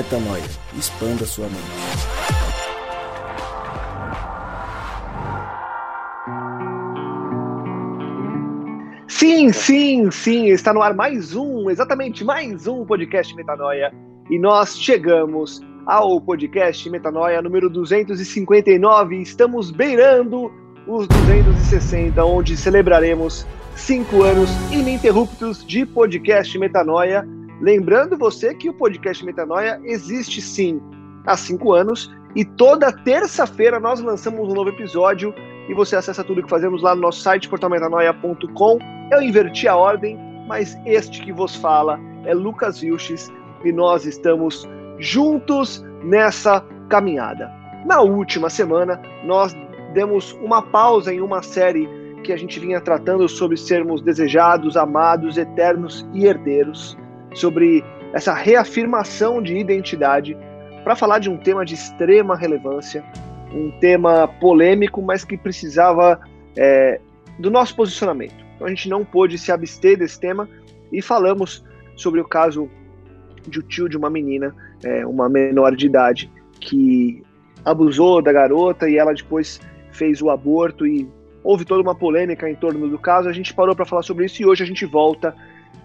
Metanoia. Expanda sua mente. Sim, sim, sim, está no ar mais um, exatamente mais um podcast Metanoia. E nós chegamos ao podcast Metanoia número 259. Estamos beirando os 260, onde celebraremos cinco anos ininterruptos de podcast Metanoia. Lembrando você que o podcast Metanoia existe sim há cinco anos e toda terça-feira nós lançamos um novo episódio e você acessa tudo que fazemos lá no nosso site portalmetanoia.com. Eu inverti a ordem, mas este que vos fala é Lucas Vilches e nós estamos juntos nessa caminhada. Na última semana, nós demos uma pausa em uma série que a gente vinha tratando sobre sermos desejados, amados, eternos e herdeiros, sobre essa reafirmação de identidade, para falar de um tema de extrema relevância, um tema polêmico, mas que precisava é, do nosso posicionamento. Então a gente não pôde se abster desse tema e falamos sobre o caso de um tio de uma menina, é, uma menor de idade, que abusou da garota e ela depois fez o aborto e houve toda uma polêmica em torno do caso. A gente parou para falar sobre isso e hoje a gente volta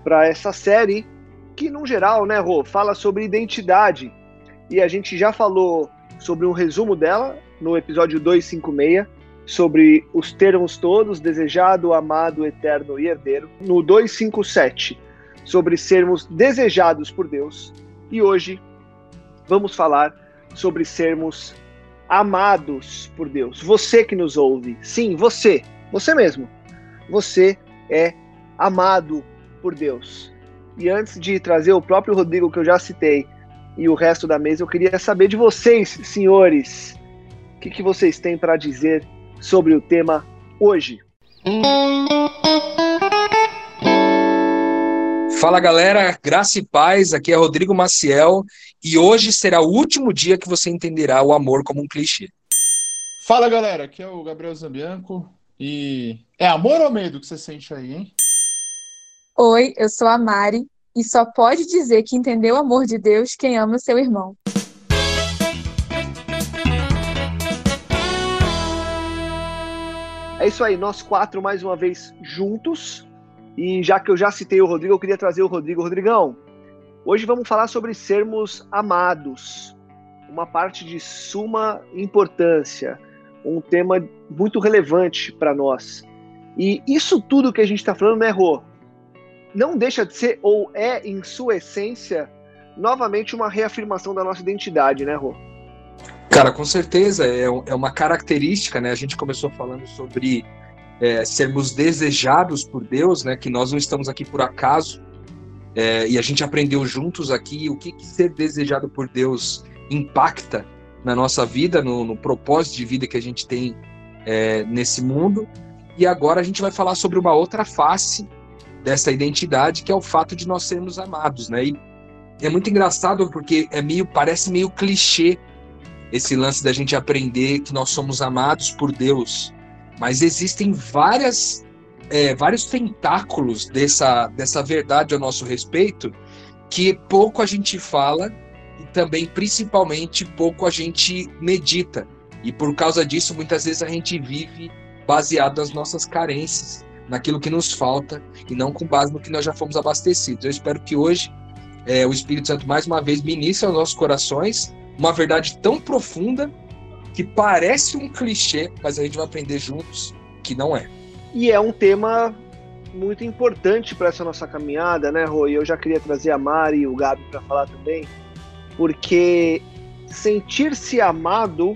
para essa série que, no geral, né, Rô, fala sobre identidade. E a gente já falou sobre um resumo dela no episódio 256, sobre os termos todos, desejado, amado, eterno e herdeiro. No 257, sobre sermos desejados por Deus. E hoje vamos falar sobre sermos amados por Deus. Você que nos ouve, sim, você, você mesmo. Você é amado por Deus. E antes de trazer o próprio Rodrigo que eu já citei e o resto da mesa, eu queria saber de vocês, senhores, o que, que vocês têm para dizer sobre o tema hoje. Fala galera, graça e paz, aqui é Rodrigo Maciel e hoje será o último dia que você entenderá o amor como um clichê. Fala galera, aqui é o Gabriel Zambianco e é amor ou medo que você sente aí, hein? Oi, eu sou a Mari e só pode dizer que entendeu o amor de Deus quem ama seu irmão. É isso aí, nós quatro mais uma vez juntos e já que eu já citei o Rodrigo, eu queria trazer o Rodrigo. Rodrigão, hoje vamos falar sobre sermos amados, uma parte de suma importância, um tema muito relevante para nós. E isso tudo que a gente está falando, né, Rô? Não deixa de ser, ou é, em sua essência, novamente uma reafirmação da nossa identidade, né, Rô? Cara, com certeza, é, é uma característica, né? A gente começou falando sobre é, sermos desejados por Deus, né? Que nós não estamos aqui por acaso. É, e a gente aprendeu juntos aqui o que, que, ser desejado por Deus impacta na nossa vida, no, no propósito de vida que a gente tem é, nesse mundo. E agora a gente vai falar sobre uma outra face dessa identidade, que é o fato de nós sermos amados, né? E é muito engraçado porque é meio parece meio clichê esse lance da gente aprender que nós somos amados por Deus. Mas existem várias, é, vários tentáculos dessa, dessa verdade ao nosso respeito que pouco a gente fala e também, principalmente, pouco a gente medita. E por causa disso, muitas vezes a gente vive baseado nas nossas carências, naquilo que nos falta e não com base no que nós já fomos abastecidos. Eu espero que hoje é, o Espírito Santo mais uma vez ministre aos nossos corações uma verdade tão profunda que parece um clichê, mas a gente vai aprender juntos que não é. E é um tema muito importante para essa nossa caminhada, né, Rui? Eu já queria trazer a Mari e o Gabi para falar também, porque sentir-se amado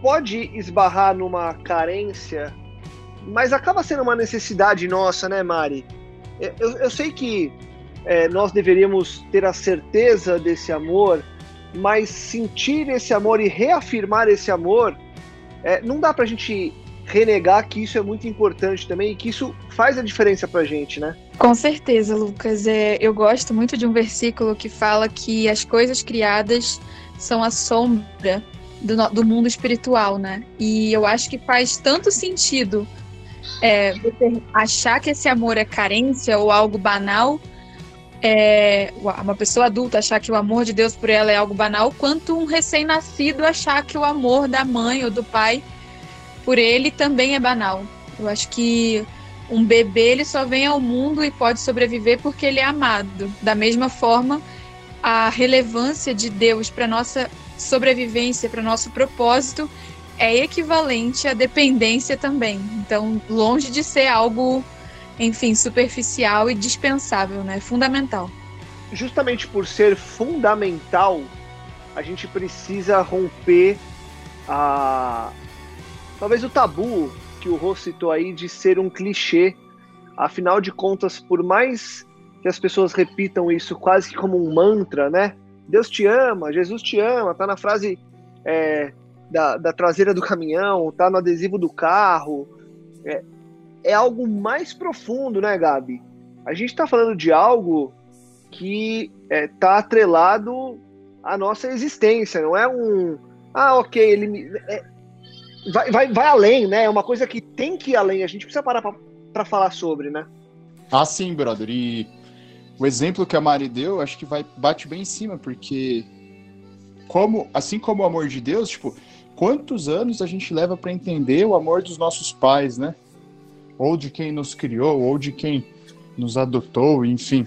pode esbarrar numa carência, mas acaba sendo uma necessidade nossa, né, Mari? Eu, eu sei que é, nós deveríamos ter a certeza desse amor mas sentir esse amor e reafirmar esse amor, é, não dá pra gente renegar que isso é muito importante também e que isso faz a diferença pra gente, né? Com certeza, Lucas. É, eu gosto muito de um versículo que fala que as coisas criadas são a sombra do, do mundo espiritual, né? E eu acho que faz tanto sentido é, você achar que esse amor é carência ou algo banal, é, uma pessoa adulta achar que o amor de Deus por ela é algo banal, quanto um recém-nascido achar que o amor da mãe ou do pai por ele também é banal. Eu acho que um bebê ele só vem ao mundo e pode sobreviver porque ele é amado. Da mesma forma, a relevância de Deus para nossa sobrevivência, para nosso propósito, é equivalente à dependência também. Então, longe de ser algo, enfim, superficial e dispensável, né? Fundamental. Justamente por ser fundamental, a gente precisa romper a talvez o tabu que o Rô citou aí de ser um clichê. Afinal de contas, por mais que as pessoas repitam isso quase que como um mantra, né? Deus te ama, Jesus te ama, tá na frase é, da, da, traseira do caminhão, tá no adesivo do carro. É, é algo mais profundo, né, Gabi? A gente está falando de algo que está é, atrelado à nossa existência, não é um. Ah, ok, ele. É, vai, vai, vai além, né? É uma coisa que tem que ir além, a gente precisa parar para falar sobre, né? Ah, sim, brother. E o exemplo que a Mari deu, acho que vai bate bem em cima, porque como, assim como o amor de Deus, tipo, quantos anos a gente leva para entender o amor dos nossos pais, né? Ou de quem nos criou, ou de quem nos adotou, enfim.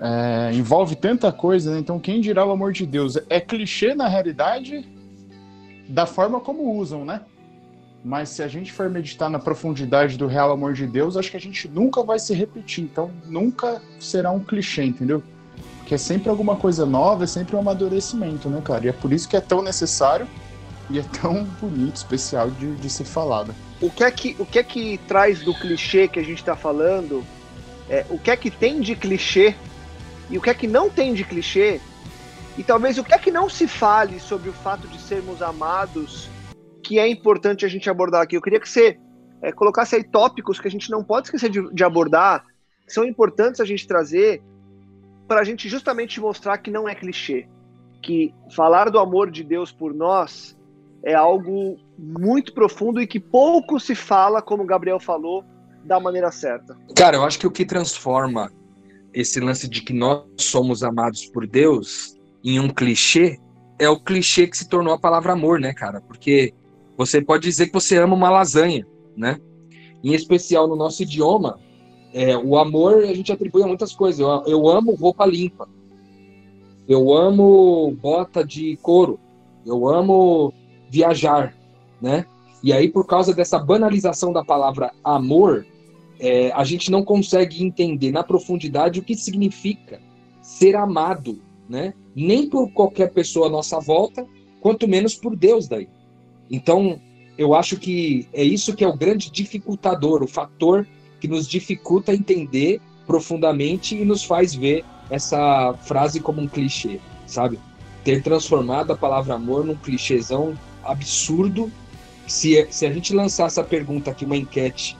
É, envolve tanta coisa, né? Então, quem dirá o amor de Deus? É clichê na realidade da forma como usam, né? Mas se a gente for meditar na profundidade do real amor de Deus, acho que a gente nunca vai se repetir. Então, nunca será um clichê, entendeu? Porque é sempre alguma coisa nova, é sempre um amadurecimento, né, cara? E é por isso que é tão necessário e é tão bonito, especial de, de ser falado. O que, é que, o que é que traz do clichê que a gente está falando? É, o que é que tem de clichê e o que é que não tem de clichê? E talvez o que é que não se fale sobre o fato de sermos amados que é importante a gente abordar aqui. Eu queria que você é, colocasse aí tópicos que a gente não pode esquecer de, de abordar, que são importantes a gente trazer para a gente justamente mostrar que não é clichê, que falar do amor de Deus por nós é algo muito profundo e que pouco se fala, como o Gabriel falou, da maneira certa. Cara, eu acho que o que transforma esse lance de que nós somos amados por Deus em um clichê é o clichê que se tornou a palavra amor, né, cara? Porque você pode dizer que você ama uma lasanha, né? Em especial no nosso idioma, é, o amor a gente atribui a muitas coisas. Eu, eu amo roupa limpa. Eu amo bota de couro. Eu amo viajar, né? E aí, por causa dessa banalização da palavra amor, é, a gente não consegue entender na profundidade o que significa ser amado, né? Nem por qualquer pessoa à nossa volta, quanto menos por Deus daí. Então, eu acho que é isso que é o grande dificultador, o fator que nos dificulta entender profundamente e nos faz ver essa frase como um clichê, sabe? Ter transformado a palavra amor num clichêzão absurdo. Se, se a gente lançar essa pergunta aqui, uma enquete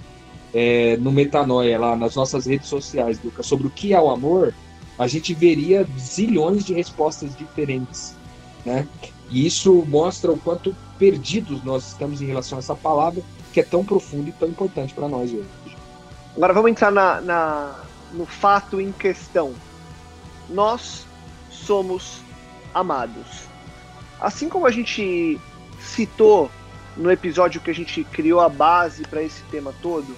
é, no Metanoia, lá nas nossas redes sociais, Lucas, sobre o que é o amor, a gente veria zilhões de respostas diferentes, né? E isso mostra o quanto perdidos nós estamos em relação a essa palavra que é tão profunda e tão importante para nós hoje. Agora vamos entrar na, na, no fato em questão. Nós somos amados. Assim como a gente citou no episódio que a gente criou a base para esse tema todo,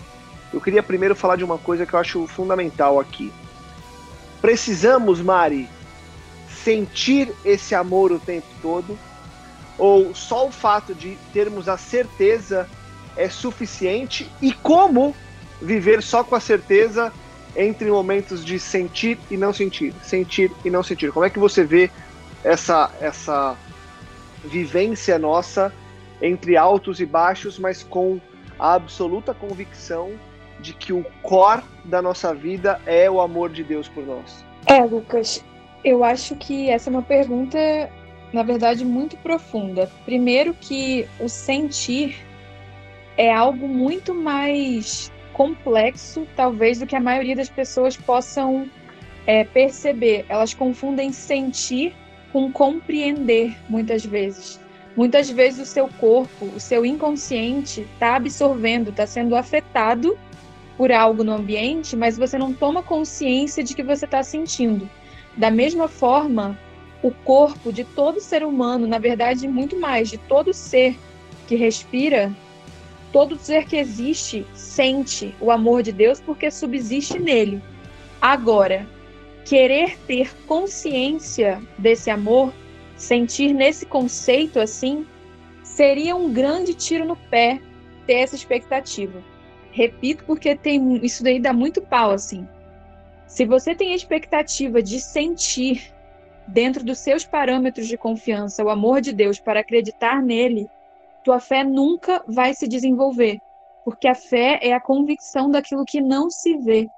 eu queria primeiro falar de uma coisa que eu acho fundamental aqui. Precisamos, Mari, sentir esse amor o tempo todo ou só o fato de termos a certeza é suficiente e como viver só com a certeza entre momentos de sentir e não sentir, sentir e não sentir. Como é que você vê essa essa vivência nossa entre altos e baixos, mas com a absoluta convicção de que o core da nossa vida é o amor de Deus por nós? É, Lucas, eu acho que essa é uma pergunta na verdade, muito profunda. Primeiro, que o sentir é algo muito mais complexo, talvez, do que a maioria das pessoas possam é, perceber. Elas confundem sentir com compreender, muitas vezes. Muitas vezes o seu corpo, o seu inconsciente está absorvendo, está sendo afetado por algo no ambiente, mas você não toma consciência de que você está sentindo. Da mesma forma, o corpo de todo ser humano, na verdade, muito mais, de todo ser que respira, todo ser que existe, sente o amor de Deus porque subsiste nele. Agora, querer ter consciência desse amor, sentir nesse conceito assim, seria um grande tiro no pé ter essa expectativa. Repito porque tem isso daí dá muito pau assim. Se você tem a expectativa de sentir dentro dos seus parâmetros de confiança o amor de Deus para acreditar nele, tua fé nunca vai se desenvolver, porque a fé é a convicção daquilo que não se vê,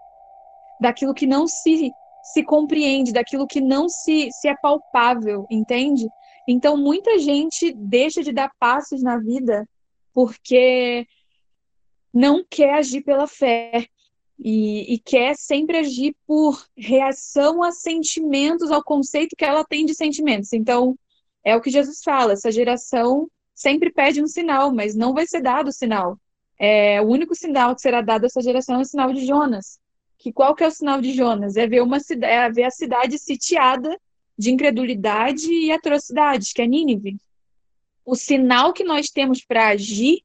daquilo que não se se compreende, daquilo que não se, se é palpável, entende? Então, muita gente deixa de dar passos na vida porque não quer agir pela fé e, e, quer sempre agir por reação a sentimentos, ao conceito que ela tem de sentimentos. Então, é o que Jesus fala: essa geração sempre pede um sinal, mas não vai ser dado o sinal. É, o único sinal que será dado a essa geração é o sinal de Jonas. Que qual que é o sinal de Jonas? É ver, uma, é ver a cidade sitiada de incredulidade e atrocidades, que é Nínive. O sinal que nós temos para agir,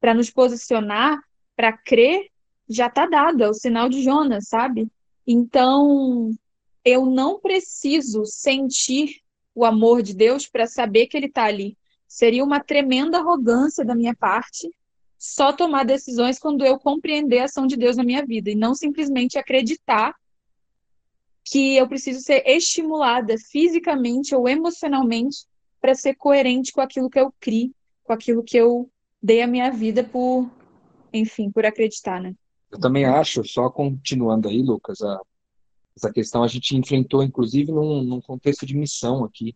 para nos posicionar, para crer, já está dado, é o sinal de Jonas, sabe? Então, eu não preciso sentir o amor de Deus para saber que ele está ali. Seria uma tremenda arrogância da minha parte só tomar decisões quando eu compreender a ação de Deus na minha vida e não simplesmente acreditar que eu preciso ser estimulada fisicamente ou emocionalmente para ser coerente com aquilo que eu criei, com aquilo que eu dei a minha vida por, enfim, por acreditar, né? Eu também acho, só continuando aí, Lucas, a, essa questão a gente enfrentou, inclusive, num, num contexto de missão aqui,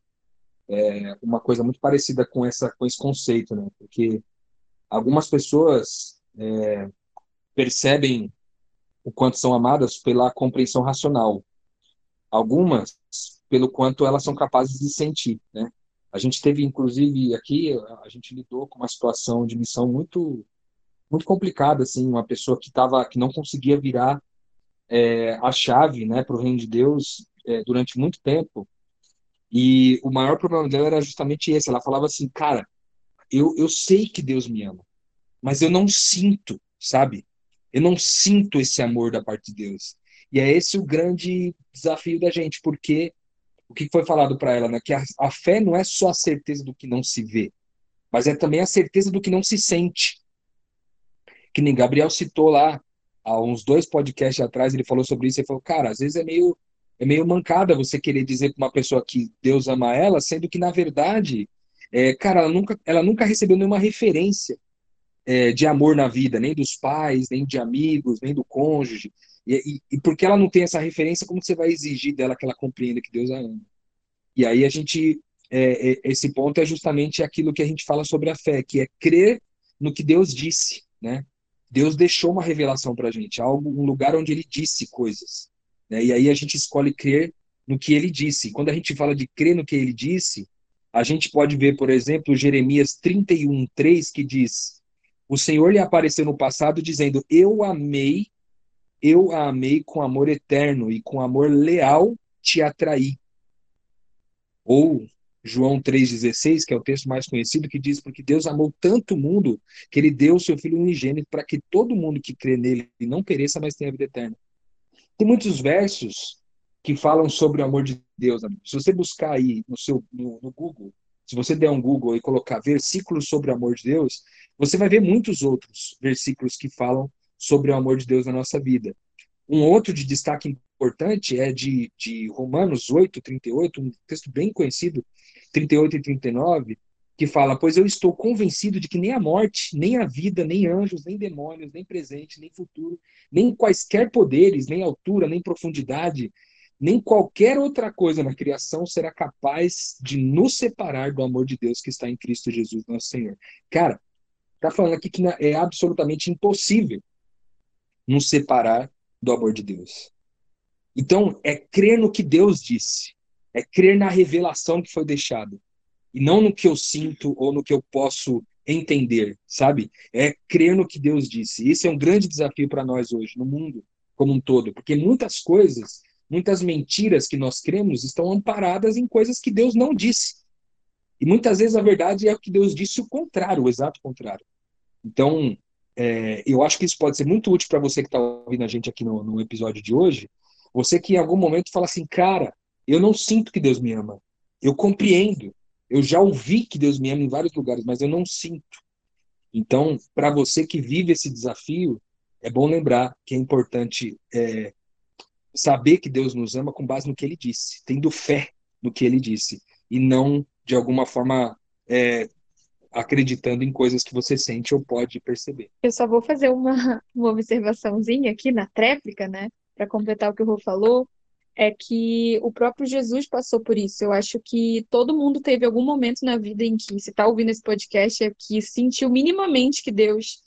é, uma coisa muito parecida com, essa, com esse conceito, né? Porque algumas pessoas é, percebem o quanto são amadas pela compreensão racional, algumas pelo quanto elas são capazes de sentir, né? A gente teve, inclusive, aqui, a gente lidou com uma situação de missão muito muito complicada, assim, uma pessoa que tava, que não conseguia virar é, a chave, né, para o reino de Deus é, durante muito tempo. E o maior problema dela era justamente esse. Ela falava assim, cara, eu, eu sei que Deus me ama, mas eu não sinto, sabe? Eu não sinto esse amor da parte de Deus. E é esse o grande desafio da gente, porque o que foi falado para ela, né? Que a, a fé não é só a certeza do que não se vê, mas é também a certeza do que não se sente que nem Gabriel citou lá, há uns dois podcasts atrás, ele falou sobre isso, ele falou, cara, às vezes é meio, é meio mancada você querer dizer para uma pessoa que Deus ama ela, sendo que, na verdade, é, cara, ela nunca, ela nunca recebeu nenhuma referência é, de amor na vida, nem dos pais, nem de amigos, nem do cônjuge. E, e, e, porque ela não tem essa referência, como você vai exigir dela que ela compreenda que Deus a ama? E aí a gente, é, é esse ponto é justamente aquilo que a gente fala sobre a fé, que é crer no que Deus disse, né? Deus deixou uma revelação para a gente, algo, um lugar onde Ele disse coisas. Né? E aí a gente escolhe crer no que Ele disse. Quando a gente fala de crer no que Ele disse, a gente pode ver, por exemplo, Jeremias 31, 3, que diz: O Senhor lhe apareceu no passado dizendo: Eu amei, eu a amei com amor eterno e com amor leal te atraí. Ou João 3,16, que é o texto mais conhecido, que diz: Porque Deus amou tanto o mundo que ele deu o seu Filho unigênito para que todo mundo que crê nele não pereça, mas tenha vida eterna. Tem muitos versos que falam sobre o amor de Deus. Se você buscar aí no, seu, no, no Google, se você der um Google e colocar versículos sobre o amor de Deus, você vai ver muitos outros versículos que falam sobre o amor de Deus na nossa vida. Um outro de destaque importante é de, de Romanos 8, 38, um texto bem conhecido, 38 e 39, que fala: Pois eu estou convencido de que nem a morte, nem a vida, nem anjos, nem demônios, nem presente, nem futuro, nem quaisquer poderes, nem altura, nem profundidade, nem qualquer outra coisa na criação será capaz de nos separar do amor de Deus que está em Cristo Jesus, nosso Senhor. Cara, tá falando aqui que é absolutamente impossível nos separar do amor de Deus. Então, é crer no que Deus disse, é crer na revelação que foi deixada, e não no que eu sinto ou no que eu posso entender, sabe? É crer no que Deus disse. Esse é um grande desafio para nós hoje, no mundo como um todo, porque muitas coisas, muitas mentiras que nós cremos estão amparadas em coisas que Deus não disse. E muitas vezes a verdade é o que Deus disse o contrário, o exato contrário. Então, é, eu acho que isso pode ser muito útil para você que está ouvindo a gente aqui no, no episódio de hoje. Você que em algum momento fala assim, cara, eu não sinto que Deus me ama. Eu compreendo. Eu já ouvi que Deus me ama em vários lugares, mas eu não sinto. Então, para você que vive esse desafio, é bom lembrar que é importante é, saber que Deus nos ama com base no que Ele disse, tendo fé no que Ele disse, e não de alguma forma é, acreditando em coisas que você sente ou pode perceber. Eu só vou fazer uma, uma observaçãozinha aqui na tréplica, né, para completar o que o Rô falou, é que o próprio Jesus passou por isso. Eu acho que todo mundo teve algum momento na vida em que, se está ouvindo esse podcast, é que sentiu minimamente que Deus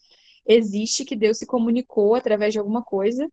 existe, que Deus se comunicou através de alguma coisa.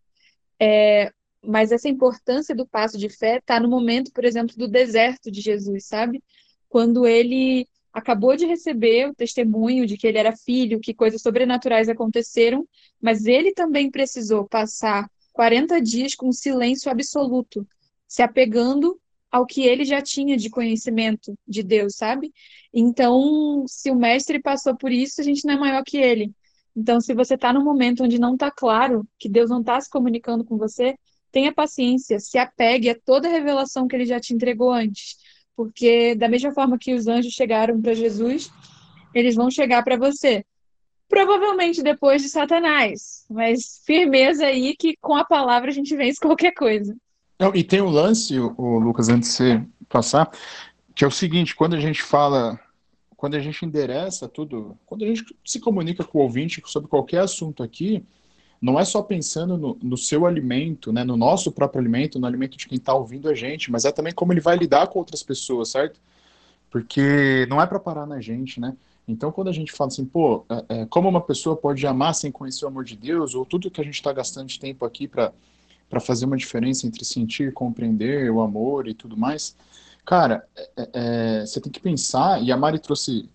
É, mas essa importância do passo de fé está no momento, por exemplo, do deserto de Jesus, sabe? Quando ele acabou de receber o testemunho de que ele era filho, que coisas sobrenaturais aconteceram, mas ele também precisou passar 40 dias com silêncio absoluto, se apegando ao que ele já tinha de conhecimento de Deus, sabe? Então, se o mestre passou por isso, a gente não é maior que ele. Então, se você está num momento onde não está claro, que Deus não está se comunicando com você, tenha paciência, se apegue a toda a revelação que ele já te entregou antes. Porque, da mesma forma que os anjos chegaram para Jesus, eles vão chegar para você. Provavelmente depois de Satanás, mas firmeza aí que com a palavra a gente vence qualquer coisa. Não, e tem um lance, o Lucas, antes de você passar, que é o seguinte: quando a gente fala, quando a gente endereça tudo, quando a gente se comunica com o ouvinte sobre qualquer assunto aqui, não é só pensando no, no seu alimento, né, no nosso próprio alimento, no alimento de quem está ouvindo a gente, mas é também como ele vai lidar com outras pessoas, certo? Porque não é para parar na gente, né? Então, quando a gente fala assim, pô, é, é, como uma pessoa pode amar sem conhecer o amor de Deus, ou tudo que a gente está gastando de tempo aqui para fazer uma diferença entre sentir, compreender o amor e tudo mais, cara, é, é, é você tem que pensar, e a Mari trouxe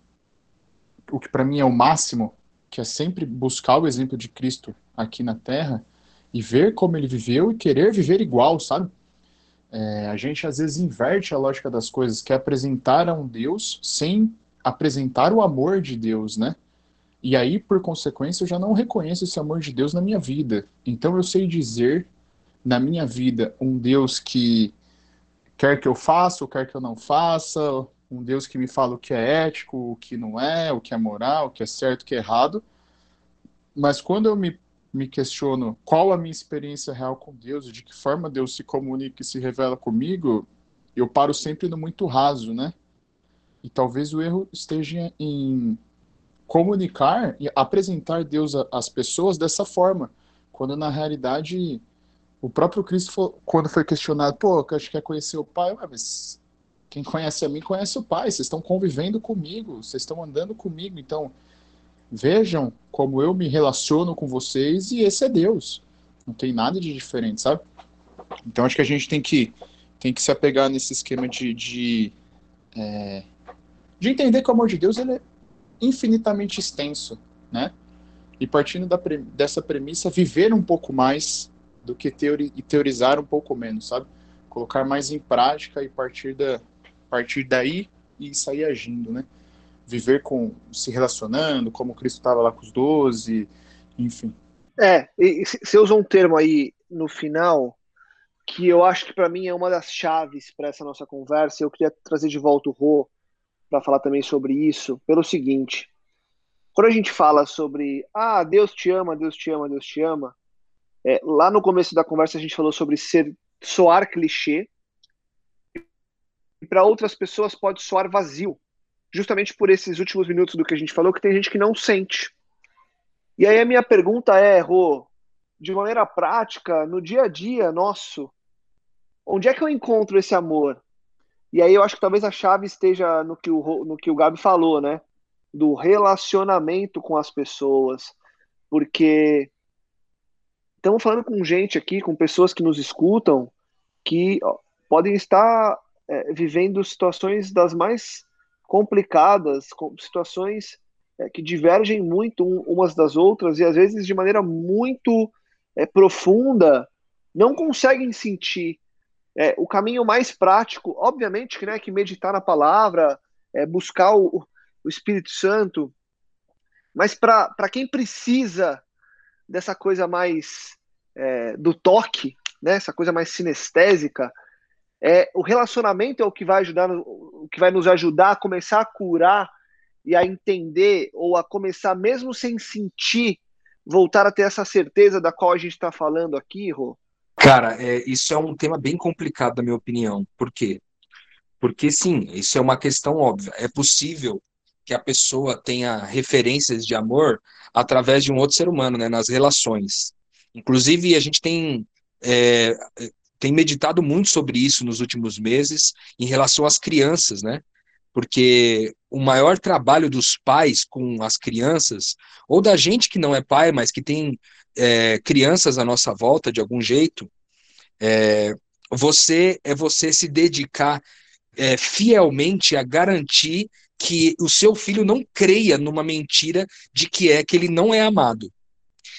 o que para mim é o máximo, que é sempre buscar o exemplo de Cristo aqui na Terra e ver como ele viveu e querer viver igual, sabe? É, a gente às vezes inverte a lógica das coisas, que é apresentar a um Deus sem apresentar o amor de Deus, né? E aí, por consequência, eu já não reconheço esse amor de Deus na minha vida. Então eu sei dizer na minha vida um Deus que quer que eu faça ou quer que eu não faça, um Deus que me fala o que é ético, o que não é, o que é moral, o que é certo, o que é errado. Mas quando eu me, me questiono qual a minha experiência real com Deus, de que forma Deus se comunica e se revela comigo, eu paro sempre no muito raso, né? E talvez o erro esteja em comunicar e apresentar Deus às pessoas dessa forma, quando na realidade o próprio Cristo, quando foi questionado, pô, acho que quer conhecer o Pai, mas quem conhece a mim conhece o Pai, vocês estão convivendo comigo, vocês estão andando comigo, então vejam como eu me relaciono com vocês e esse é Deus. Não tem nada de diferente, sabe? Então acho que a gente tem que, tem que se apegar nesse esquema de, de é, de entender que o amor de Deus ele é infinitamente extenso, né? E partindo da, dessa premissa, viver um pouco mais do que teori, teorizar um pouco menos, sabe? Colocar mais em prática e partir, da, partir daí e sair agindo, né? Viver com, se relacionando, como Cristo estava lá com os doze, enfim. É, e você usou um termo aí no final que eu acho que para mim é uma das chaves para essa nossa conversa. Eu queria trazer de volta o Rô para falar também sobre isso, pelo seguinte: quando a gente fala sobre ah, Deus te ama, Deus te ama, Deus te ama, é, lá no começo da conversa a gente falou sobre ser soar clichê e para outras pessoas pode soar vazio, justamente por esses últimos minutos do que a gente falou que tem gente que não sente. E aí a minha pergunta é, Rô, de maneira prática, no dia a dia nosso, onde é que eu encontro esse amor? E aí eu acho que talvez a chave esteja no que o, no que o Gabi falou, né? Do relacionamento com as pessoas. Porque estamos falando com gente aqui, com pessoas que nos escutam, que podem estar é, vivendo situações das mais complicadas, situações é, que divergem muito umas das outras e às vezes de maneira muito é, profunda não conseguem sentir é, o caminho mais prático, obviamente, que, né, que meditar na palavra, é, buscar o, o Espírito Santo, mas para quem precisa dessa coisa mais é, do toque, né, essa coisa mais sinestésica, é, o relacionamento é o que vai ajudar, o que vai nos ajudar a começar a curar e a entender ou a começar mesmo sem sentir, voltar a ter essa certeza da qual a gente está falando aqui, Rô? Cara, é, isso é um tema bem complicado, na minha opinião. Por quê? Porque, sim, isso é uma questão óbvia. É possível que a pessoa tenha referências de amor através de um outro ser humano, né, nas relações. Inclusive, a gente tem, é, tem meditado muito sobre isso nos últimos meses em relação às crianças, né? Porque o maior trabalho dos pais com as crianças, ou da gente que não é pai, mas que tem é, crianças à nossa volta de algum jeito, é, você é você se dedicar é, fielmente a garantir que o seu filho não creia numa mentira de que é que ele não é amado.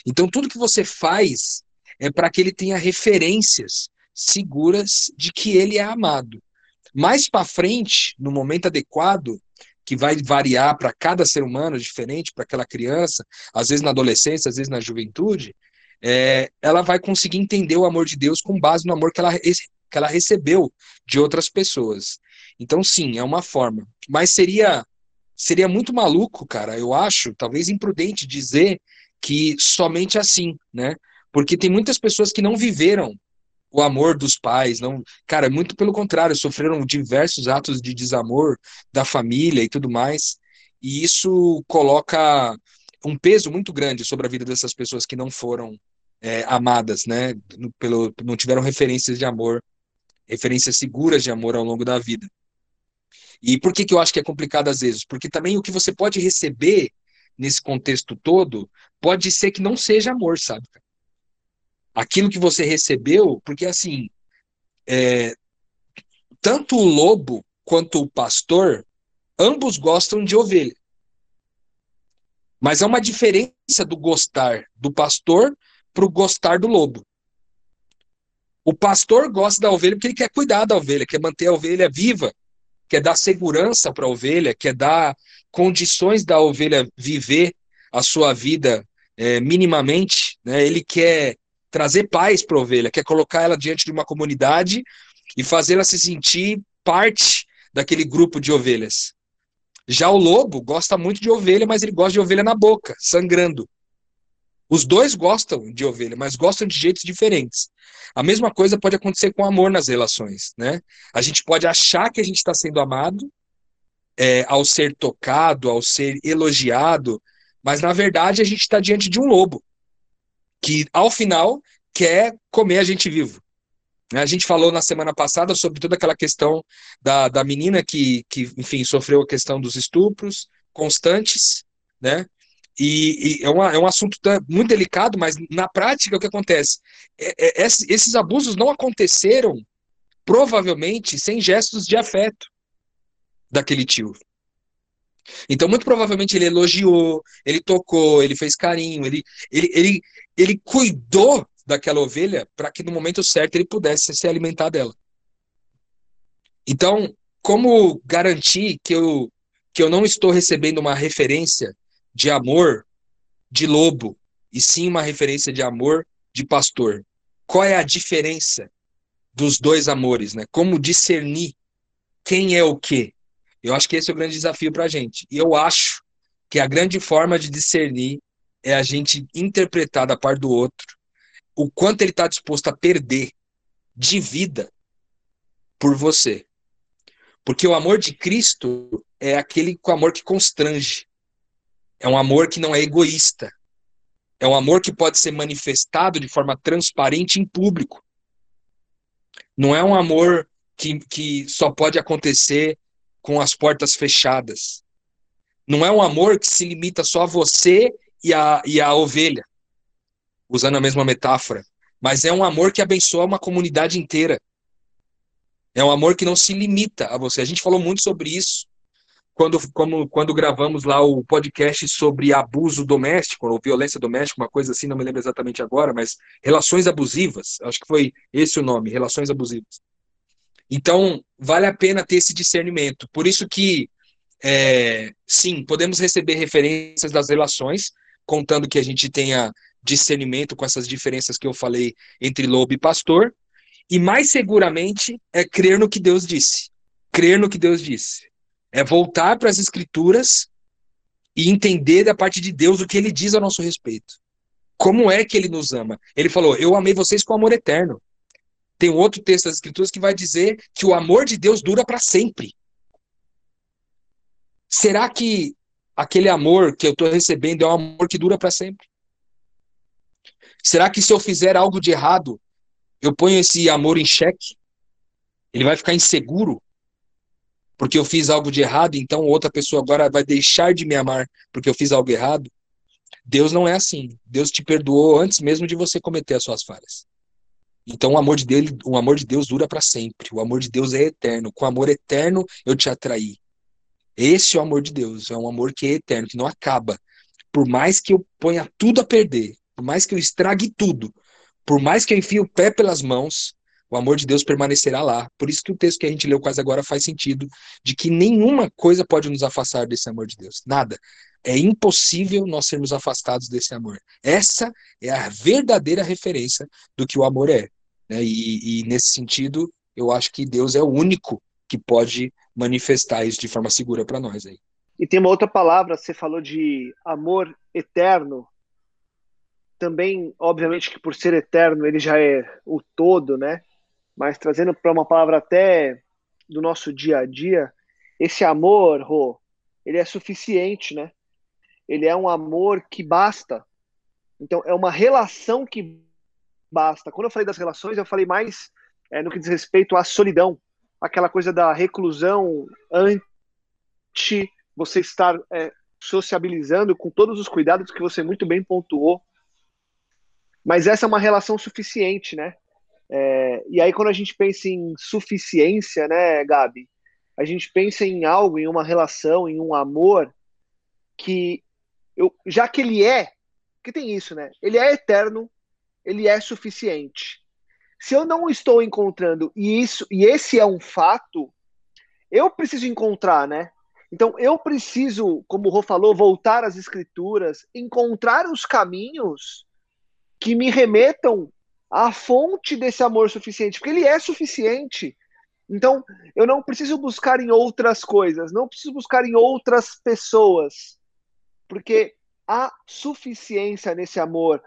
Então tudo que você faz é para que ele tenha referências seguras de que ele é amado. Mais para frente, no momento adequado, que vai variar para cada ser humano diferente, para aquela criança, às vezes na adolescência, às vezes na juventude, é, ela vai conseguir entender o amor de Deus com base no amor que ela, que ela recebeu de outras pessoas. Então, sim, é uma forma. Mas seria seria muito maluco, cara, eu acho, talvez imprudente dizer que somente assim, né? Porque tem muitas pessoas que não viveram o amor dos pais, não, cara, muito pelo contrário, sofreram diversos atos de desamor da família e tudo mais. E isso coloca um peso muito grande sobre a vida dessas pessoas que não foram é, amadas, né? Pelo, não tiveram referências de amor, referências seguras de amor ao longo da vida. E por que, que eu acho que é complicado às vezes? Porque também o que você pode receber nesse contexto todo pode ser que não seja amor, sabe? Aquilo que você recebeu, porque assim, é, tanto o lobo quanto o pastor, ambos gostam de ovelha. Mas é uma diferença do gostar do pastor para o gostar do lobo. O pastor gosta da ovelha porque ele quer cuidar da ovelha, quer manter a ovelha viva, quer dar segurança para a ovelha, quer dar condições da ovelha viver a sua vida é, minimamente. Né? Ele quer trazer paz para a ovelha, quer colocar ela diante de uma comunidade e fazê-la se sentir parte daquele grupo de ovelhas. Já o lobo gosta muito de ovelha, mas ele gosta de ovelha na boca, sangrando. Os dois gostam de ovelha, mas gostam de jeitos diferentes. A mesma coisa pode acontecer com amor nas relações, né? A gente pode achar que a gente está sendo amado é, ao ser tocado, ao ser elogiado, mas na verdade a gente está diante de um lobo que ao final quer comer a gente vivo. A gente falou na semana passada sobre toda aquela questão da, da menina que, que, enfim, sofreu a questão dos estupros constantes, né? E, e é, uma, é um assunto muito delicado, mas na prática o que acontece? É, é, esses abusos não aconteceram, provavelmente, sem gestos de afeto daquele tio. Então, muito provavelmente, ele elogiou, ele tocou, ele fez carinho, ele, ele, ele, ele cuidou daquela ovelha para que no momento certo ele pudesse se alimentar dela. Então, como garantir que eu, que eu não estou recebendo uma referência de amor de lobo, e sim uma referência de amor de pastor? Qual é a diferença dos dois amores, né? Como discernir quem é o quê? Eu acho que esse é o grande desafio para a gente. E eu acho que a grande forma de discernir é a gente interpretar da parte do outro o quanto ele está disposto a perder de vida por você. Porque o amor de Cristo é aquele amor que constrange. É um amor que não é egoísta. É um amor que pode ser manifestado de forma transparente em público. Não é um amor que, que só pode acontecer com as portas fechadas. Não é um amor que se limita só a você e a, e a ovelha, usando a mesma metáfora, mas é um amor que abençoa uma comunidade inteira. É um amor que não se limita a você. A gente falou muito sobre isso quando, como, quando gravamos lá o podcast sobre abuso doméstico, ou violência doméstica, uma coisa assim, não me lembro exatamente agora, mas relações abusivas, acho que foi esse o nome, relações abusivas. Então, vale a pena ter esse discernimento. Por isso que, é, sim, podemos receber referências das relações, contando que a gente tenha discernimento com essas diferenças que eu falei entre lobo e pastor, e mais seguramente é crer no que Deus disse. Crer no que Deus disse. É voltar para as escrituras e entender da parte de Deus o que ele diz a nosso respeito. Como é que ele nos ama? Ele falou: Eu amei vocês com amor eterno. Tem outro texto das escrituras que vai dizer que o amor de Deus dura para sempre. Será que aquele amor que eu estou recebendo é um amor que dura para sempre? Será que se eu fizer algo de errado, eu ponho esse amor em xeque? Ele vai ficar inseguro? Porque eu fiz algo de errado, então outra pessoa agora vai deixar de me amar porque eu fiz algo errado? Deus não é assim. Deus te perdoou antes mesmo de você cometer as suas falhas. Então o amor de Deus, o amor de Deus dura para sempre. O amor de Deus é eterno. Com amor eterno eu te atraí. Esse é o amor de Deus, é um amor que é eterno, que não acaba. Por mais que eu ponha tudo a perder, por mais que eu estrague tudo, por mais que eu enfie o pé pelas mãos, o amor de Deus permanecerá lá. Por isso que o texto que a gente leu quase agora faz sentido, de que nenhuma coisa pode nos afastar desse amor de Deus. Nada. É impossível nós sermos afastados desse amor. Essa é a verdadeira referência do que o amor é. Né? E, e nesse sentido, eu acho que Deus é o único que pode manifestar isso de forma segura para nós aí. E tem uma outra palavra, você falou de amor eterno, também, obviamente, que por ser eterno, ele já é o todo, né? Mas trazendo para uma palavra até do nosso dia a dia, esse amor, Rô, ele é suficiente, né? Ele é um amor que basta. Então, é uma relação que basta. Quando eu falei das relações, eu falei mais é, no que diz respeito à solidão, aquela coisa da reclusão antes você estar é, sociabilizando com todos os cuidados que você muito bem pontuou mas essa é uma relação suficiente, né? É, e aí, quando a gente pensa em suficiência, né, Gabi? A gente pensa em algo, em uma relação, em um amor que, eu, já que ele é, que tem isso, né? Ele é eterno, ele é suficiente. Se eu não estou encontrando e isso e esse é um fato, eu preciso encontrar, né? Então eu preciso, como o Rô falou, voltar às escrituras, encontrar os caminhos que me remetam à fonte desse amor suficiente, porque ele é suficiente. Então, eu não preciso buscar em outras coisas, não preciso buscar em outras pessoas, porque há suficiência nesse amor.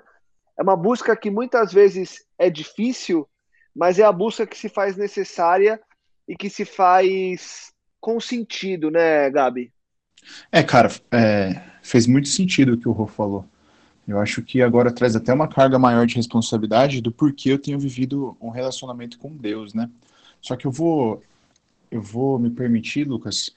É uma busca que muitas vezes é difícil, mas é a busca que se faz necessária e que se faz com sentido, né, Gabi? É, cara, é, fez muito sentido o que o Rô falou. Eu acho que agora traz até uma carga maior de responsabilidade do porquê eu tenho vivido um relacionamento com Deus, né? Só que eu vou eu vou me permitir, Lucas,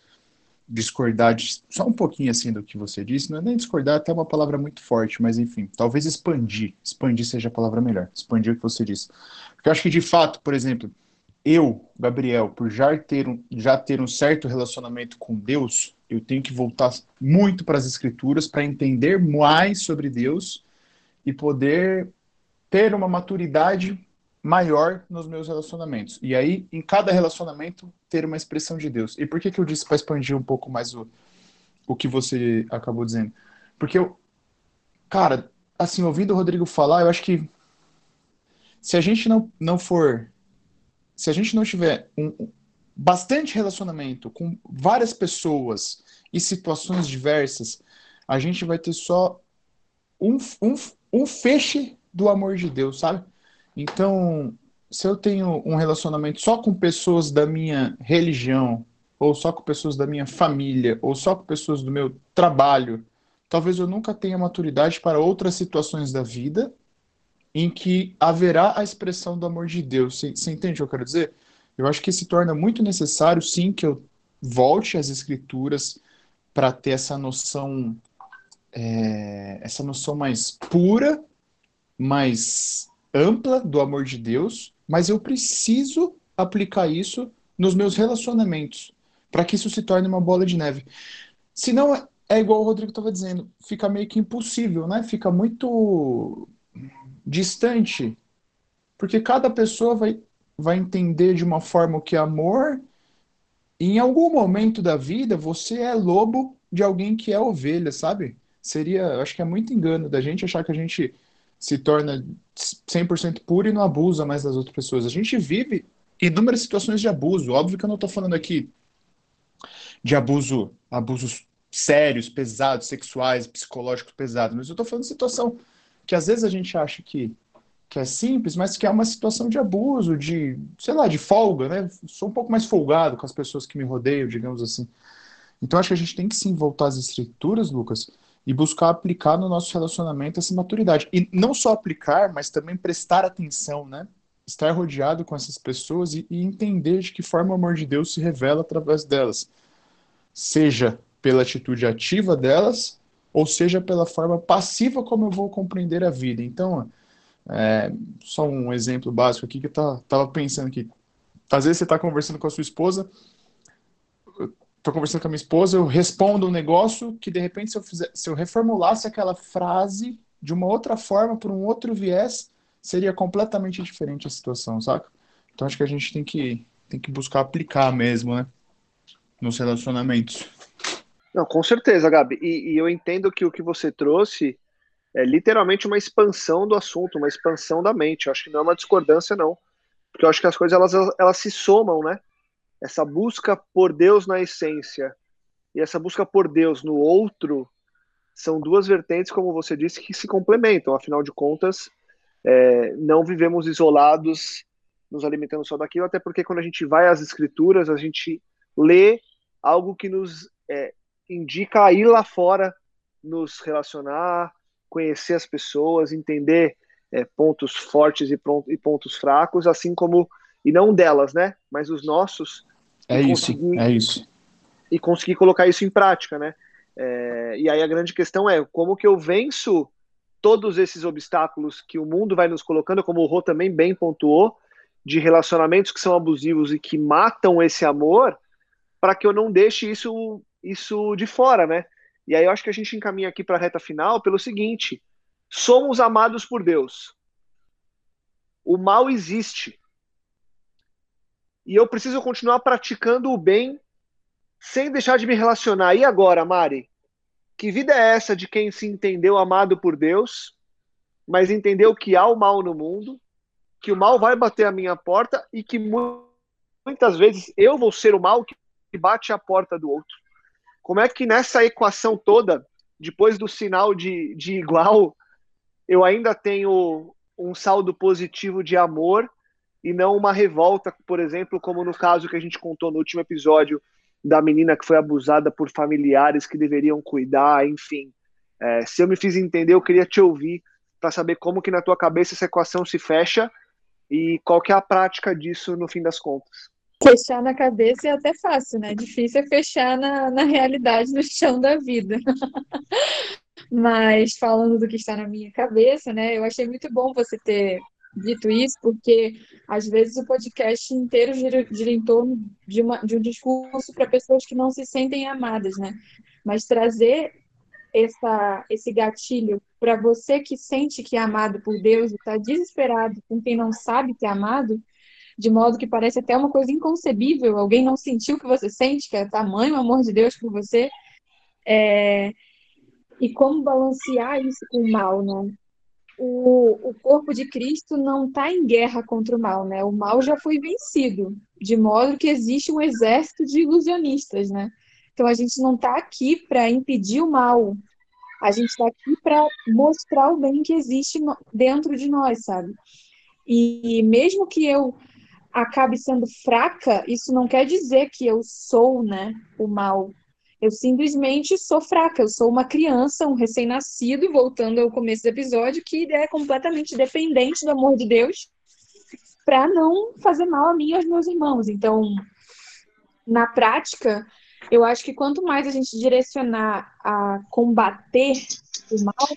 discordar de, só um pouquinho assim do que você disse, não é nem discordar, até uma palavra muito forte, mas enfim, talvez expandir, expandir seja a palavra melhor, expandir o que você disse. Porque eu acho que de fato, por exemplo, eu, Gabriel, por já ter um, já ter um certo relacionamento com Deus, eu tenho que voltar muito para as escrituras para entender mais sobre Deus e poder ter uma maturidade maior nos meus relacionamentos. E aí, em cada relacionamento, ter uma expressão de Deus. E por que, que eu disse para expandir um pouco mais o, o que você acabou dizendo? Porque eu, cara, assim, ouvindo o Rodrigo falar, eu acho que se a gente não, não for, se a gente não tiver um, bastante relacionamento com várias pessoas e situações diversas, a gente vai ter só um, um, um feixe do amor de Deus, sabe? Então, se eu tenho um relacionamento só com pessoas da minha religião, ou só com pessoas da minha família, ou só com pessoas do meu trabalho, talvez eu nunca tenha maturidade para outras situações da vida em que haverá a expressão do amor de Deus. Você, você entende o que eu quero dizer? Eu acho que se torna muito necessário, sim, que eu volte às escrituras para ter essa noção, é, essa noção mais pura, mais ampla do amor de Deus, mas eu preciso aplicar isso nos meus relacionamentos. para que isso se torne uma bola de neve. Senão, é, igual o Rodrigo estava dizendo, fica meio que impossível, né? Fica muito distante, porque cada pessoa vai, vai entender de uma forma o que é amor, e em algum momento da vida você é lobo de alguém que é ovelha, sabe? Seria, acho que é muito engano da gente achar que a gente se torna 100% puro e não abusa mais das outras pessoas. A gente vive inúmeras situações de abuso. Óbvio que eu não estou falando aqui de abuso, abusos sérios, pesados, sexuais, psicológicos pesados, mas eu estou falando de situação que às vezes a gente acha que, que é simples, mas que é uma situação de abuso, de, sei lá, de folga, né? Sou um pouco mais folgado com as pessoas que me rodeiam, digamos assim. Então acho que a gente tem que sim voltar às escrituras, Lucas, e buscar aplicar no nosso relacionamento essa maturidade. E não só aplicar, mas também prestar atenção, né? Estar rodeado com essas pessoas e, e entender de que forma o amor de Deus se revela através delas. Seja pela atitude ativa delas, ou seja pela forma passiva como eu vou compreender a vida. Então, é, só um exemplo básico aqui que eu tava pensando aqui. Às vezes você está conversando com a sua esposa, estou conversando com a minha esposa, eu respondo um negócio que de repente se eu, fizer, se eu reformulasse aquela frase de uma outra forma, por um outro viés, seria completamente diferente a situação, saca? Então acho que a gente tem que, tem que buscar aplicar mesmo, né? Nos relacionamentos. Não, com certeza, Gabi. E, e eu entendo que o que você trouxe é literalmente uma expansão do assunto, uma expansão da mente. Eu acho que não é uma discordância, não. Porque eu acho que as coisas elas, elas se somam, né? Essa busca por Deus na essência e essa busca por Deus no outro são duas vertentes, como você disse, que se complementam. Afinal de contas, é, não vivemos isolados, nos alimentando só daquilo, até porque quando a gente vai às escrituras, a gente lê algo que nos é, indica a ir lá fora, nos relacionar, conhecer as pessoas, entender é, pontos fortes e, e pontos fracos, assim como e não delas, né? Mas os nossos. É isso, é isso. E conseguir colocar isso em prática, né? É, e aí a grande questão é como que eu venço todos esses obstáculos que o mundo vai nos colocando, como o Rô também bem pontuou, de relacionamentos que são abusivos e que matam esse amor, para que eu não deixe isso, isso de fora, né? E aí eu acho que a gente encaminha aqui para a reta final pelo seguinte: somos amados por Deus. O mal existe. E eu preciso continuar praticando o bem sem deixar de me relacionar. E agora, Mari? Que vida é essa de quem se entendeu amado por Deus, mas entendeu que há o mal no mundo, que o mal vai bater a minha porta e que muitas vezes eu vou ser o mal que bate a porta do outro? Como é que nessa equação toda, depois do sinal de, de igual, eu ainda tenho um saldo positivo de amor e não uma revolta, por exemplo, como no caso que a gente contou no último episódio da menina que foi abusada por familiares que deveriam cuidar, enfim. É, se eu me fiz entender, eu queria te ouvir para saber como que na tua cabeça essa equação se fecha e qual que é a prática disso no fim das contas. Fechar na cabeça é até fácil, né? Difícil é fechar na, na realidade, no chão da vida. Mas falando do que está na minha cabeça, né? Eu achei muito bom você ter dito isso, porque às vezes o podcast inteiro gira, gira em torno de, uma, de um discurso para pessoas que não se sentem amadas, né? Mas trazer essa, esse gatilho para você que sente que é amado por Deus e está desesperado com quem não sabe que é amado, de modo que parece até uma coisa inconcebível, alguém não sentiu o que você sente, que é tamanho o amor de Deus por você, é... e como balancear isso com o mal, né? O, o corpo de Cristo não está em guerra contra o mal, né? O mal já foi vencido, de modo que existe um exército de ilusionistas, né? Então a gente não está aqui para impedir o mal, a gente está aqui para mostrar o bem que existe dentro de nós, sabe? E mesmo que eu acabe sendo fraca, isso não quer dizer que eu sou, né, o mal. Eu simplesmente sou fraca, eu sou uma criança, um recém-nascido, voltando ao começo do episódio, que é completamente dependente do amor de Deus para não fazer mal a mim e aos meus irmãos. Então, na prática, eu acho que quanto mais a gente direcionar a combater o mal,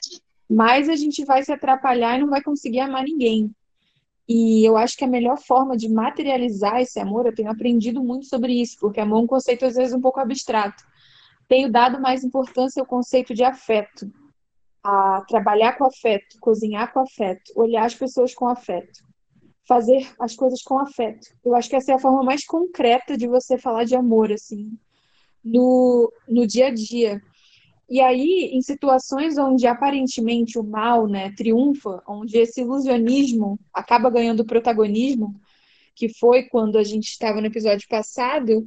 mais a gente vai se atrapalhar e não vai conseguir amar ninguém. E eu acho que a melhor forma de materializar esse amor, eu tenho aprendido muito sobre isso, porque amor é um conceito às vezes um pouco abstrato. Tenho dado mais importância ao conceito de afeto, a trabalhar com afeto, cozinhar com afeto, olhar as pessoas com afeto, fazer as coisas com afeto. Eu acho que essa é a forma mais concreta de você falar de amor, assim, no, no dia a dia. E aí, em situações onde aparentemente o mal né, triunfa, onde esse ilusionismo acaba ganhando protagonismo, que foi quando a gente estava no episódio passado,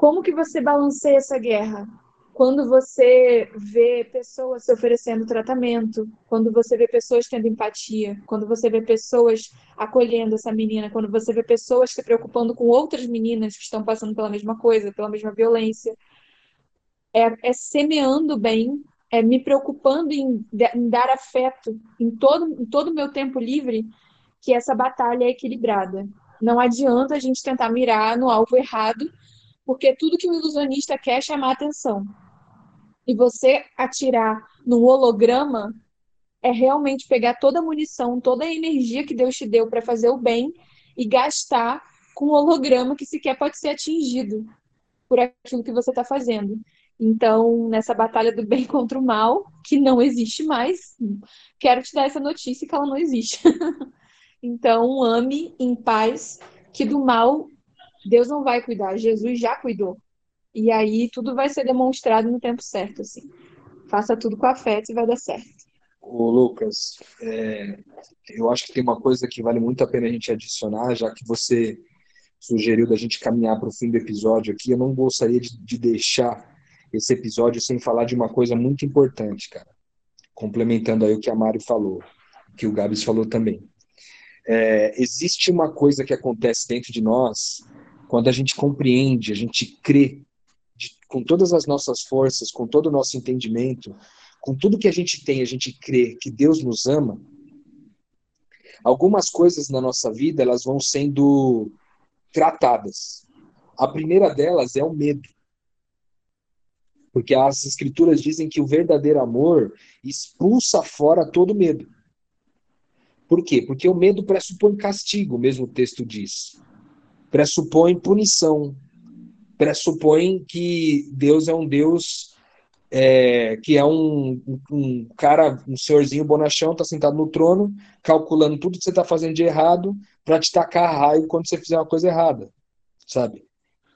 como que você balanceia essa guerra? Quando você vê pessoas se oferecendo tratamento, quando você vê pessoas tendo empatia, quando você vê pessoas acolhendo essa menina, quando você vê pessoas se preocupando com outras meninas que estão passando pela mesma coisa, pela mesma violência, é, é semeando bem, é me preocupando em, em dar afeto em todo em todo o meu tempo livre, que essa batalha é equilibrada. Não adianta a gente tentar mirar no alvo errado, porque tudo que o ilusionista quer é chamar atenção. E você atirar num holograma é realmente pegar toda a munição, toda a energia que Deus te deu para fazer o bem e gastar com um holograma que sequer pode ser atingido por aquilo que você está fazendo. Então, nessa batalha do bem contra o mal, que não existe mais, quero te dar essa notícia que ela não existe. então, ame em paz, que do mal Deus não vai cuidar, Jesus já cuidou. E aí tudo vai ser demonstrado no tempo certo, assim. Faça tudo com afeto e vai dar certo. Ô, Lucas, é, eu acho que tem uma coisa que vale muito a pena a gente adicionar, já que você sugeriu da gente caminhar para o fim do episódio aqui, eu não gostaria de, de deixar esse episódio sem falar de uma coisa muito importante, cara. Complementando aí o que a Mari falou, que o Gabs falou também. É, existe uma coisa que acontece dentro de nós quando a gente compreende, a gente crê de, com todas as nossas forças, com todo o nosso entendimento, com tudo que a gente tem, a gente crê que Deus nos ama. Algumas coisas na nossa vida elas vão sendo tratadas. A primeira delas é o medo. Porque as escrituras dizem que o verdadeiro amor expulsa fora todo medo. Por quê? Porque o medo pressupõe castigo, mesmo o texto diz. Pressupõe punição. Pressupõe que Deus é um Deus é, que é um, um, cara, um senhorzinho bonachão, tá sentado no trono, calculando tudo que você tá fazendo de errado para te tacar raio quando você fizer uma coisa errada, sabe?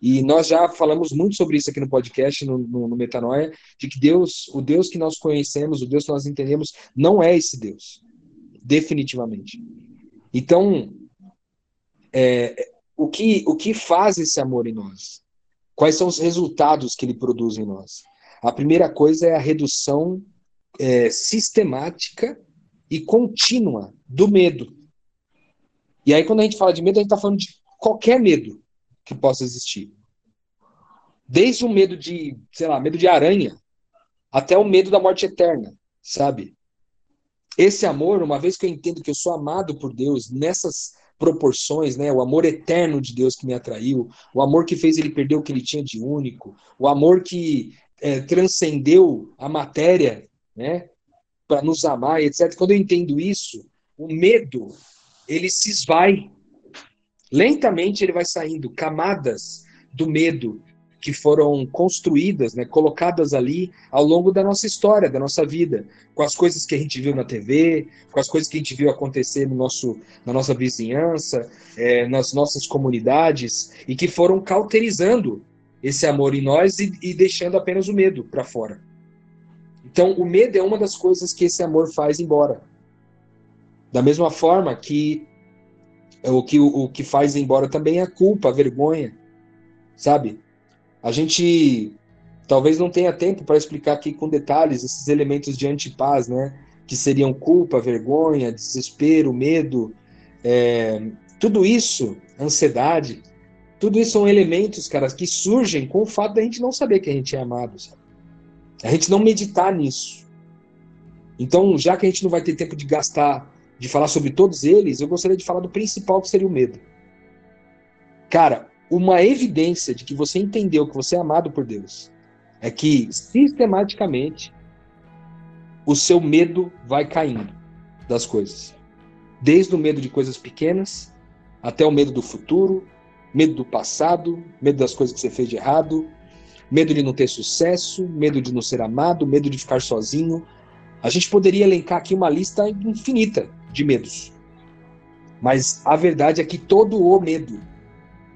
E nós já falamos muito sobre isso aqui no podcast, no, no, no, Metanoia, de que Deus, o Deus que nós conhecemos, o Deus que nós entendemos, não é esse Deus. Definitivamente. Então, é, o, que, o que faz esse amor em nós? Quais são os resultados que ele produz em nós? A primeira coisa é a redução é, sistemática e contínua do medo. E aí, quando a gente fala de medo, a gente está falando de qualquer medo que possa existir. Desde o medo de, sei lá, medo de aranha, até o medo da morte eterna, sabe? Esse amor, uma vez que eu entendo que eu sou amado por Deus nessas proporções, né? O amor eterno de Deus que me atraiu, o amor que fez ele perder o que ele tinha de único, o amor que é, transcendeu a matéria, né? Para nos amar, etc. Quando eu entendo isso, o medo ele se esvai lentamente ele vai saindo camadas do medo que foram construídas, né, colocadas ali ao longo da nossa história, da nossa vida, com as coisas que a gente viu na TV, com as coisas que a gente viu acontecer no nosso, na nossa vizinhança, é, nas nossas comunidades, e que foram cauterizando esse amor em nós e, e deixando apenas o medo para fora. Então, o medo é uma das coisas que esse amor faz embora. Da mesma forma que o que, o que faz embora também é a culpa, a vergonha, sabe? A gente talvez não tenha tempo para explicar aqui com detalhes esses elementos de antipaz, né? Que seriam culpa, vergonha, desespero, medo, é, tudo isso, ansiedade, tudo isso são elementos, caras, que surgem com o fato da gente não saber que a gente é amado, sabe? A gente não meditar nisso. Então, já que a gente não vai ter tempo de gastar de falar sobre todos eles, eu gostaria de falar do principal que seria o medo. Cara, uma evidência de que você entendeu que você é amado por Deus é que sistematicamente o seu medo vai caindo das coisas. Desde o medo de coisas pequenas até o medo do futuro, medo do passado, medo das coisas que você fez de errado, medo de não ter sucesso, medo de não ser amado, medo de ficar sozinho. A gente poderia elencar aqui uma lista infinita de medos. Mas a verdade é que todo o medo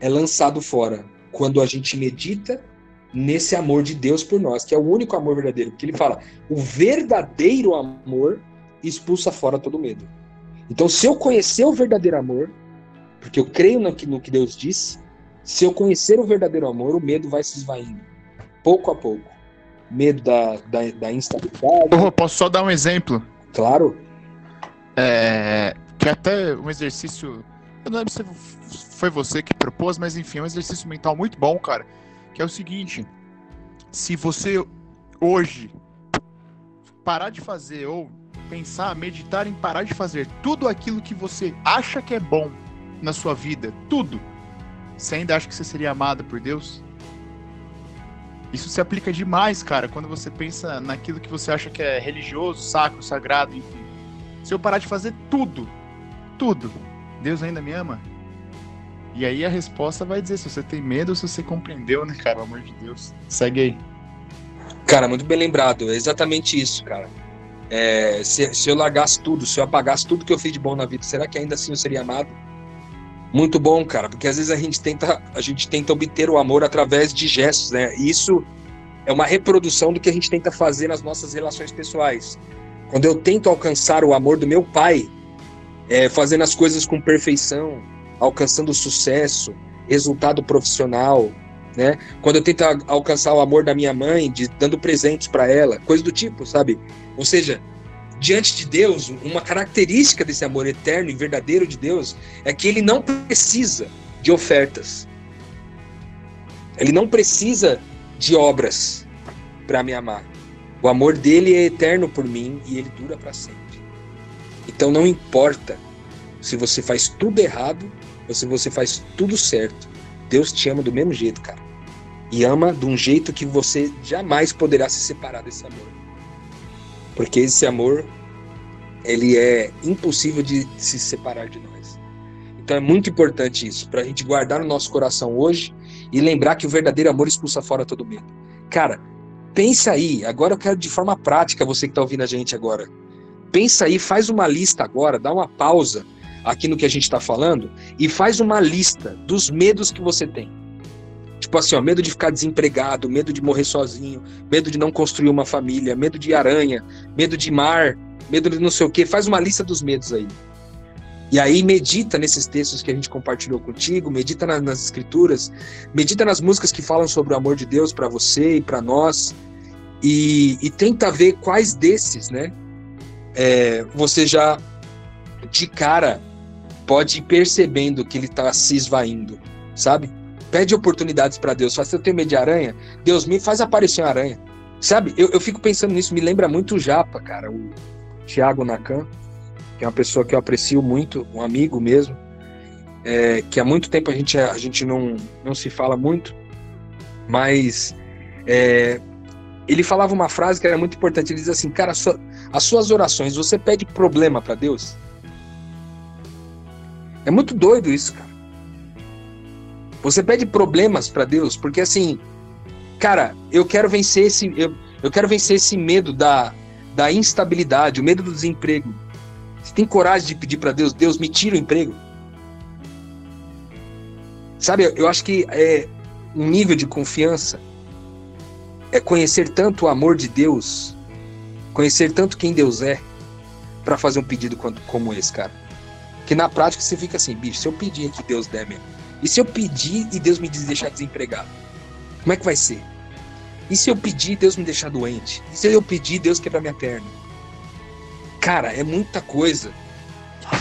é lançado fora quando a gente medita nesse amor de Deus por nós, que é o único amor verdadeiro. Porque ele fala: o verdadeiro amor expulsa fora todo medo. Então, se eu conhecer o verdadeiro amor, porque eu creio no que, no que Deus disse, se eu conhecer o verdadeiro amor, o medo vai se esvaindo, pouco a pouco. Medo da, da, da instabilidade. Posso só dar um exemplo? Claro. É, que até um exercício. Eu não lembro se foi você que propôs, mas enfim, é um exercício mental muito bom, cara. Que é o seguinte: se você hoje parar de fazer ou pensar, meditar em parar de fazer tudo aquilo que você acha que é bom na sua vida, tudo, você ainda acha que você seria amado por Deus? Isso se aplica demais, cara, quando você pensa naquilo que você acha que é religioso, sacro, sagrado, enfim. Se eu parar de fazer tudo, tudo, Deus ainda me ama? E aí a resposta vai dizer se você tem medo ou se você compreendeu, né, cara? Pelo amor de Deus. Segue aí. Cara, muito bem lembrado. É exatamente isso, cara. É, se, se, eu largasse tudo, se eu apagasse tudo que eu fiz de bom na vida, será que ainda assim eu seria amado? Muito bom, cara, porque às vezes a gente tenta, a gente tenta obter o amor através de gestos, né? E isso é uma reprodução do que a gente tenta fazer nas nossas relações pessoais. Quando eu tento alcançar o amor do meu pai, é, fazendo as coisas com perfeição, alcançando sucesso, resultado profissional, né? Quando eu tento alcançar o amor da minha mãe, de, dando presentes para ela, coisa do tipo, sabe? Ou seja, diante de Deus, uma característica desse amor eterno e verdadeiro de Deus é que ele não precisa de ofertas. Ele não precisa de obras para me amar. O amor dele é eterno por mim e ele dura para sempre. Então não importa se você faz tudo errado ou se você faz tudo certo. Deus te ama do mesmo jeito, cara. E ama de um jeito que você jamais poderá se separar desse amor. Porque esse amor, ele é impossível de se separar de nós. Então é muito importante isso, para a gente guardar no nosso coração hoje e lembrar que o verdadeiro amor expulsa fora todo medo. Cara, pensa aí, agora eu quero de forma prática, você que está ouvindo a gente agora. Pensa aí, faz uma lista agora, dá uma pausa aqui no que a gente está falando e faz uma lista dos medos que você tem. Tipo assim, ó, medo de ficar desempregado, medo de morrer sozinho, medo de não construir uma família, medo de aranha, medo de mar, medo de não sei o quê. Faz uma lista dos medos aí. E aí medita nesses textos que a gente compartilhou contigo, medita nas, nas escrituras, medita nas músicas que falam sobre o amor de Deus para você e para nós, e, e, tenta ver quais desses, né, é, você já de cara pode ir percebendo que ele está se esvaindo, sabe? Pede oportunidades para Deus. Faz, se eu tenho medo de aranha, Deus me faz aparecer uma aranha. Sabe? Eu, eu fico pensando nisso, me lembra muito o Japa, cara, o Thiago Nakan, que é uma pessoa que eu aprecio muito, um amigo mesmo, é, que há muito tempo a gente, a gente não, não se fala muito, mas é, ele falava uma frase que era muito importante. Ele diz assim, cara, sua, as suas orações, você pede problema para Deus? É muito doido isso, cara. Você pede problemas para Deus, porque assim, cara, eu quero vencer esse, eu, eu quero vencer esse medo da, da instabilidade, o medo do desemprego. Você tem coragem de pedir para Deus, Deus me tira o emprego? Sabe, eu acho que é um nível de confiança é conhecer tanto o amor de Deus, conhecer tanto quem Deus é, para fazer um pedido como esse, cara. Que na prática você fica assim, bicho, se eu pedir que Deus der mesmo. E se eu pedir e Deus me deixar desempregado? Como é que vai ser? E se eu pedir Deus me deixar doente? E se eu pedir Deus quebrar minha perna? Cara, é muita coisa.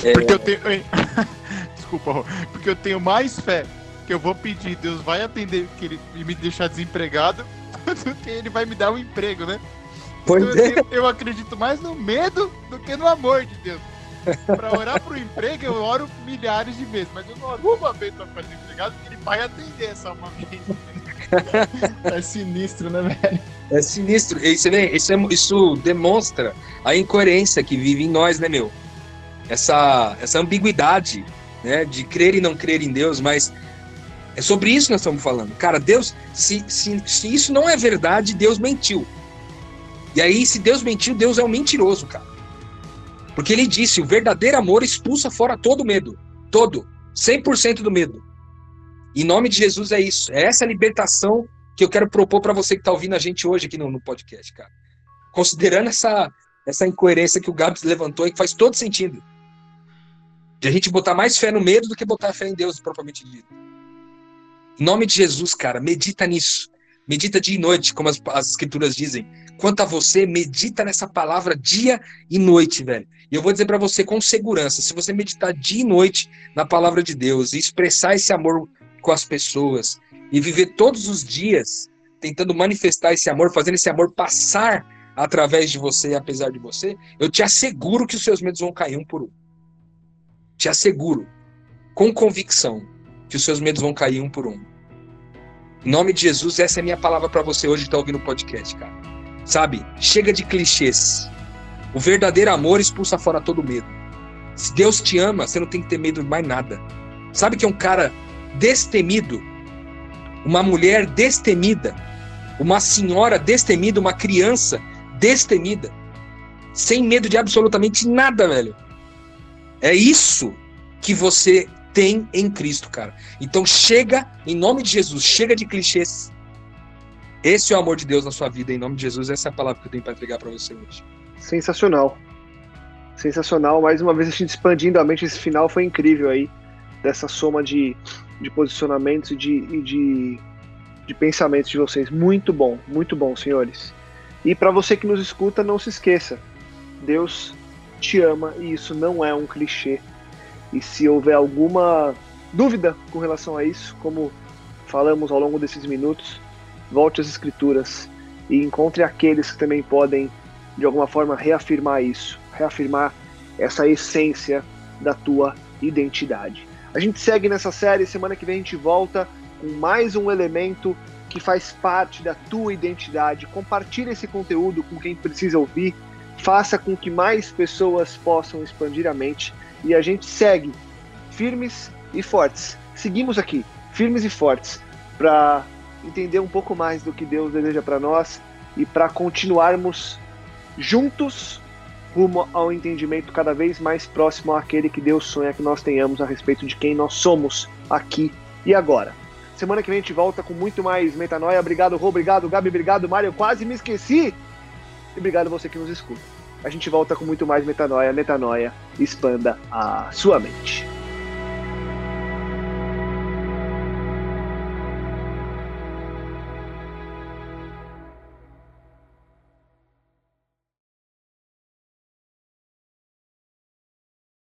É... Porque eu tenho. Desculpa, porque eu tenho mais fé que eu vou pedir, Deus vai atender que ele me deixar desempregado do que ele vai me dar um emprego, né? Pois então, é. eu, eu acredito mais no medo do que no amor de Deus. Pra orar pro emprego, eu oro milhares de vezes, mas eu não oro uma vez pra ficar desempregado, porque ele vai atender essa uma vez. é sinistro, né, velho? É sinistro. Isso, né, isso, é, isso demonstra a incoerência que vive em nós, né, meu? essa, essa ambiguidade né, de crer e não crer em Deus, mas é sobre isso que nós estamos falando. Cara, Deus, se, se, se isso não é verdade, Deus mentiu. E aí, se Deus mentiu, Deus é um mentiroso, cara. Porque ele disse: o verdadeiro amor expulsa fora todo medo. Todo. 100% do medo. Em nome de Jesus é isso. É essa libertação que eu quero propor para você que está ouvindo a gente hoje aqui no, no, podcast, cara. Considerando essa, essa incoerência que o Gabs levantou e que faz todo sentido. De a gente botar mais fé no medo do que botar fé em Deus propriamente dito. Em nome de Jesus, cara, medita nisso. Medita dia e noite, como as, as escrituras dizem. Quanto a você, medita nessa palavra dia e noite, velho. E eu vou dizer para você com segurança, se você meditar dia e noite na palavra de Deus e expressar esse amor com as pessoas e viver todos os dias tentando manifestar esse amor, fazendo esse amor passar através de você, apesar de você, eu te asseguro que os seus medos vão cair um por um. Te asseguro, com convicção, que os seus medos vão cair um por um. Em nome de Jesus, essa é a minha palavra para você hoje que está ouvindo o podcast, cara. Sabe? Chega de clichês. O verdadeiro amor expulsa fora todo medo. Se Deus te ama, você não tem que ter medo de mais nada. Sabe que é um cara destemido, uma mulher destemida, uma senhora destemida, uma criança destemida, sem medo de absolutamente nada, velho. É isso que você tem em Cristo, cara. Então chega, em nome de Jesus, chega de clichês. Esse é o amor de Deus na sua vida, em nome de Jesus. Essa é a palavra que eu tenho para entregar para você hoje. Sensacional. Sensacional. Mais uma vez a gente expandindo a mente. Esse final foi incrível aí. Dessa soma de, de posicionamentos e de, e de, de pensamentos de vocês. Muito bom, muito bom, senhores. E para você que nos escuta, não se esqueça. Deus te ama e isso não é um clichê. E se houver alguma dúvida com relação a isso, como falamos ao longo desses minutos, volte às Escrituras e encontre aqueles que também podem, de alguma forma, reafirmar isso, reafirmar essa essência da tua identidade. A gente segue nessa série, semana que vem a gente volta com mais um elemento que faz parte da tua identidade. Compartilhe esse conteúdo com quem precisa ouvir faça com que mais pessoas possam expandir a mente e a gente segue firmes e fortes. Seguimos aqui, firmes e fortes, para entender um pouco mais do que Deus deseja para nós e para continuarmos juntos rumo ao entendimento cada vez mais próximo àquele que Deus sonha que nós tenhamos a respeito de quem nós somos aqui e agora. Semana que vem a gente volta com muito mais metanoia. Obrigado, Rô, obrigado, Gabi, obrigado, Mário. Eu quase me esqueci e obrigado a você que nos escuta. A gente volta com muito mais metanoia. Metanoia, expanda a sua mente.